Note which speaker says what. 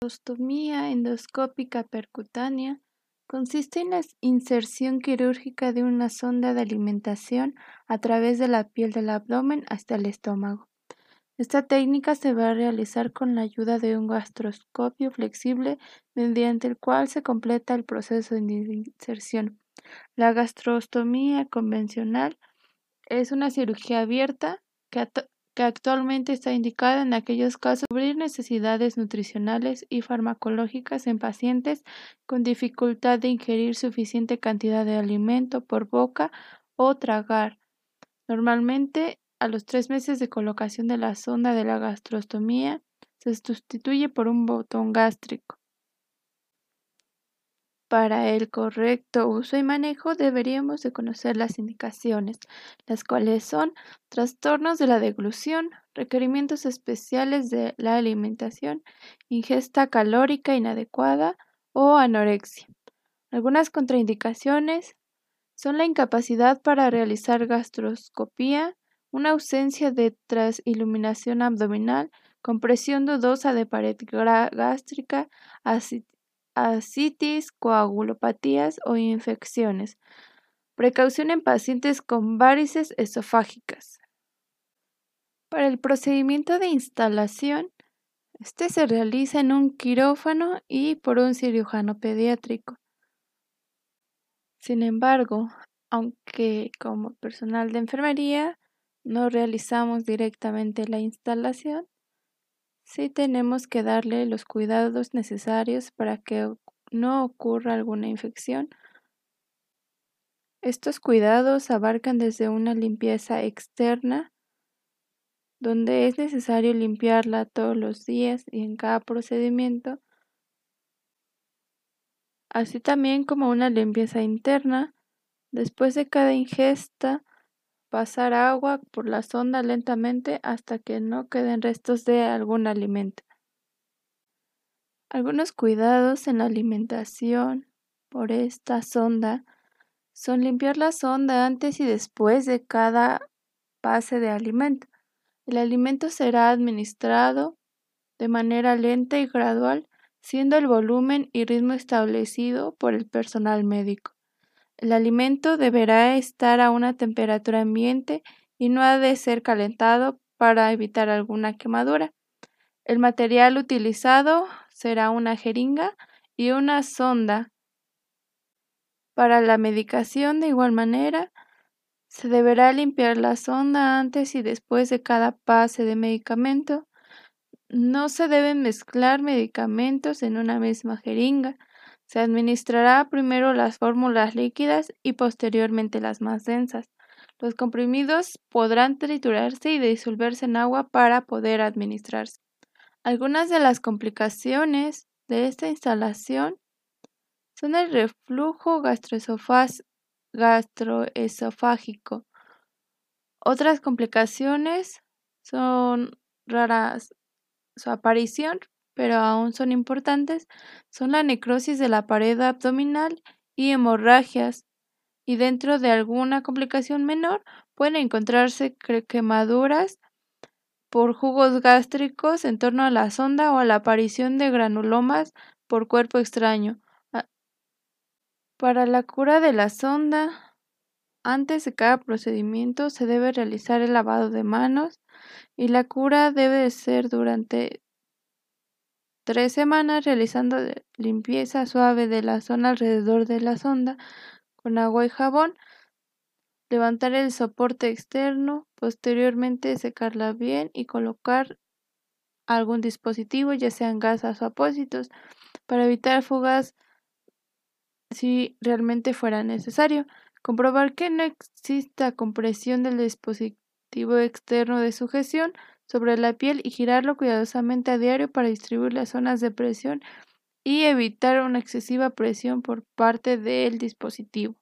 Speaker 1: gastrostomía endoscópica percutánea consiste en la inserción quirúrgica de una sonda de alimentación a través de la piel del abdomen hasta el estómago. Esta técnica se va a realizar con la ayuda de un gastroscopio flexible mediante el cual se completa el proceso de inserción. La gastrostomía convencional es una cirugía abierta que, actualmente está indicada en aquellos casos de cubrir necesidades nutricionales y farmacológicas en pacientes con dificultad de ingerir suficiente cantidad de alimento por boca o tragar. Normalmente a los tres meses de colocación de la sonda de la gastrostomía, se sustituye por un botón gástrico. Para el correcto uso y manejo deberíamos de conocer las indicaciones, las cuales son trastornos de la deglución, requerimientos especiales de la alimentación, ingesta calórica inadecuada o anorexia. Algunas contraindicaciones son la incapacidad para realizar gastroscopía, una ausencia de transiluminación abdominal, compresión dudosa de pared gástrica, ascitis, coagulopatías o infecciones. Precaución en pacientes con varices esofágicas. Para el procedimiento de instalación, este se realiza en un quirófano y por un cirujano pediátrico. Sin embargo, aunque como personal de enfermería no realizamos directamente la instalación, sí tenemos que darle los cuidados necesarios para que no ocurra alguna infección. Estos cuidados abarcan desde una limpieza externa, donde es necesario limpiarla todos los días y en cada procedimiento, así también como una limpieza interna, después de cada ingesta pasar agua por la sonda lentamente hasta que no queden restos de algún alimento. Algunos cuidados en la alimentación por esta sonda son limpiar la sonda antes y después de cada pase de alimento. El alimento será administrado de manera lenta y gradual, siendo el volumen y ritmo establecido por el personal médico. El alimento deberá estar a una temperatura ambiente y no ha de ser calentado para evitar alguna quemadura. El material utilizado será una jeringa y una sonda. Para la medicación, de igual manera, se deberá limpiar la sonda antes y después de cada pase de medicamento. No se deben mezclar medicamentos en una misma jeringa, se administrará primero las fórmulas líquidas y posteriormente las más densas. Los comprimidos podrán triturarse y disolverse en agua para poder administrarse. Algunas de las complicaciones de esta instalación son el reflujo gastroesofágico. Otras complicaciones son raras su aparición, pero aún son importantes, son la necrosis de la pared abdominal y hemorragias, y dentro de alguna complicación menor pueden encontrarse quemaduras por jugos gástricos en torno a la sonda o a la aparición de granulomas por cuerpo extraño. Ah, para la cura de la sonda, antes de cada procedimiento se debe realizar el lavado de manos y la cura debe ser durante tres semanas realizando limpieza suave de la zona alrededor de la sonda con agua y jabón, levantar el soporte externo, posteriormente secarla bien y colocar algún dispositivo, ya sean gasas o apósitos, para evitar fugas si realmente fuera necesario. Comprobar que no exista compresión del dispositivo externo de sujeción sobre la piel y girarlo cuidadosamente a diario para distribuir las zonas de presión y evitar una excesiva presión por parte del dispositivo.